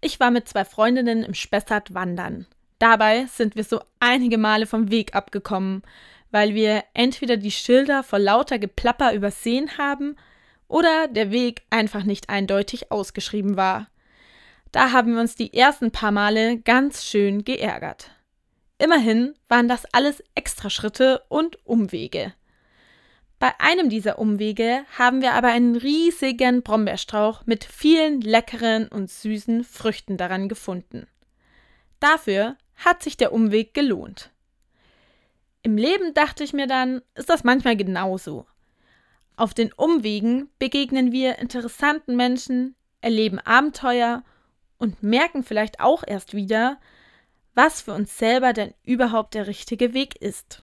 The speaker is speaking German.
Ich war mit zwei Freundinnen im Spessart wandern. Dabei sind wir so einige Male vom Weg abgekommen, weil wir entweder die Schilder vor lauter Geplapper übersehen haben oder der Weg einfach nicht eindeutig ausgeschrieben war. Da haben wir uns die ersten paar Male ganz schön geärgert. Immerhin waren das alles Extraschritte und Umwege. Bei einem dieser Umwege haben wir aber einen riesigen Brombeerstrauch mit vielen leckeren und süßen Früchten daran gefunden. Dafür hat sich der Umweg gelohnt. Im Leben dachte ich mir dann, ist das manchmal genauso. Auf den Umwegen begegnen wir interessanten Menschen, erleben Abenteuer und merken vielleicht auch erst wieder, was für uns selber denn überhaupt der richtige Weg ist.